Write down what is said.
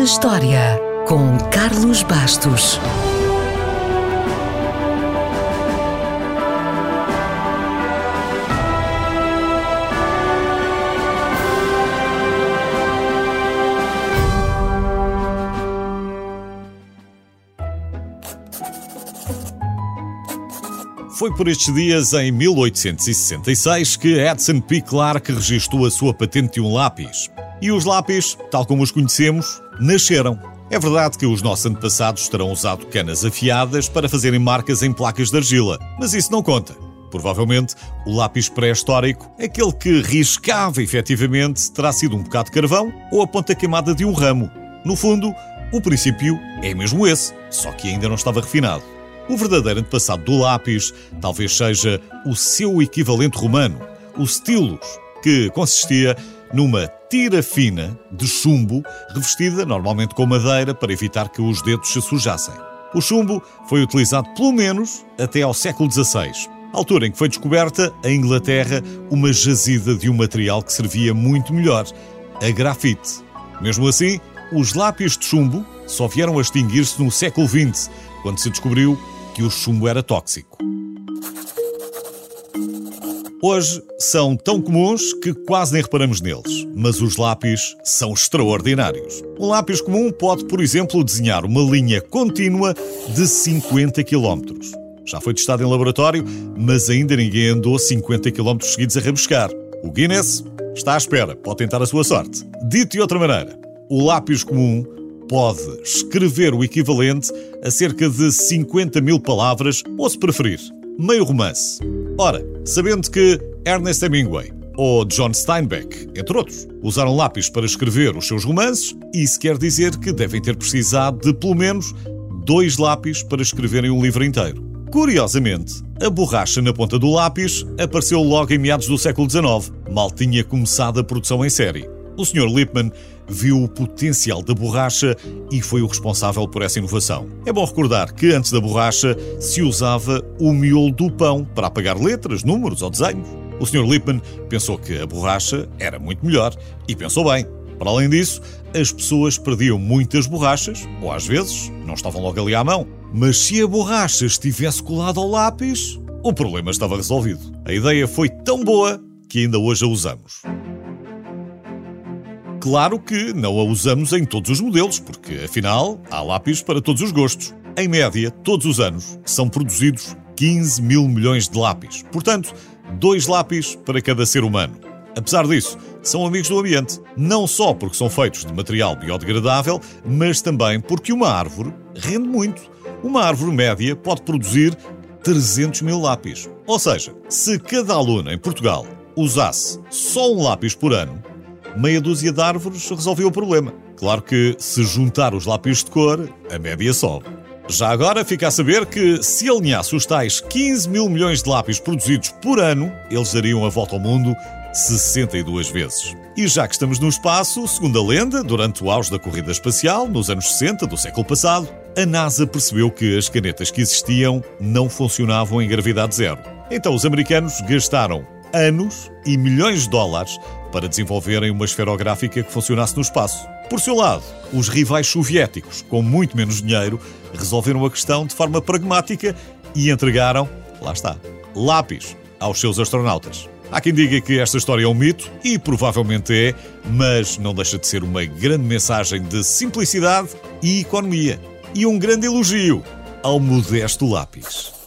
na História, com Carlos Bastos. Foi por estes dias, em 1866, que Edson P. Clark registrou a sua patente de um lápis. E os lápis, tal como os conhecemos, nasceram. É verdade que os nossos antepassados terão usado canas afiadas para fazerem marcas em placas de argila, mas isso não conta. Provavelmente, o lápis pré-histórico, aquele que riscava efetivamente, terá sido um bocado de carvão ou a ponta queimada de um ramo. No fundo, o princípio é mesmo esse, só que ainda não estava refinado. O verdadeiro antepassado do lápis talvez seja o seu equivalente romano, o stylus, que consistia numa tira fina de chumbo revestida normalmente com madeira para evitar que os dedos se sujassem. O chumbo foi utilizado pelo menos até ao século XVI, altura em que foi descoberta em Inglaterra uma jazida de um material que servia muito melhor, a grafite. Mesmo assim, os lápis de chumbo só vieram a extinguir-se no século XX, quando se descobriu que o chumbo era tóxico. Hoje são tão comuns que quase nem reparamos neles, mas os lápis são extraordinários. Um lápis comum pode, por exemplo, desenhar uma linha contínua de 50 km. Já foi testado em laboratório, mas ainda ninguém andou 50 km seguidos a rabiscar. O Guinness está à espera, pode tentar a sua sorte. Dito de outra maneira, o lápis comum pode escrever o equivalente a cerca de 50 mil palavras, ou se preferir, meio romance. Ora, sabendo que Ernest Hemingway ou John Steinbeck, entre outros, usaram lápis para escrever os seus romances, isso quer dizer que devem ter precisado de pelo menos dois lápis para escreverem um livro inteiro. Curiosamente, a borracha na ponta do lápis apareceu logo em meados do século XIX, mal tinha começado a produção em série. O Sr. Lippmann viu o potencial da borracha e foi o responsável por essa inovação. É bom recordar que antes da borracha se usava o miolo do pão para apagar letras, números ou desenhos. O Sr. Lippmann pensou que a borracha era muito melhor e pensou bem. Para além disso, as pessoas perdiam muitas borrachas, ou às vezes não estavam logo ali à mão. Mas se a borracha estivesse colada ao lápis, o problema estava resolvido. A ideia foi tão boa que ainda hoje a usamos. Claro que não a usamos em todos os modelos, porque afinal há lápis para todos os gostos. Em média, todos os anos são produzidos 15 mil milhões de lápis. Portanto, dois lápis para cada ser humano. Apesar disso, são amigos do ambiente, não só porque são feitos de material biodegradável, mas também porque uma árvore rende muito. Uma árvore média pode produzir 300 mil lápis. Ou seja, se cada aluno em Portugal usasse só um lápis por ano, meia dúzia de árvores resolveu o problema. Claro que, se juntar os lápis de cor, a média sobe. Já agora fica a saber que, se alinhasse os tais 15 mil milhões de lápis produzidos por ano, eles dariam a volta ao mundo 62 vezes. E já que estamos no espaço, segundo a lenda, durante o auge da corrida espacial, nos anos 60 do século passado, a NASA percebeu que as canetas que existiam não funcionavam em gravidade zero. Então os americanos gastaram anos e milhões de dólares para desenvolverem uma esferográfica que funcionasse no espaço. Por seu lado, os rivais soviéticos, com muito menos dinheiro, resolveram a questão de forma pragmática e entregaram, lá está, lápis aos seus astronautas. Há quem diga que esta história é um mito, e provavelmente é, mas não deixa de ser uma grande mensagem de simplicidade e economia. E um grande elogio ao modesto lápis.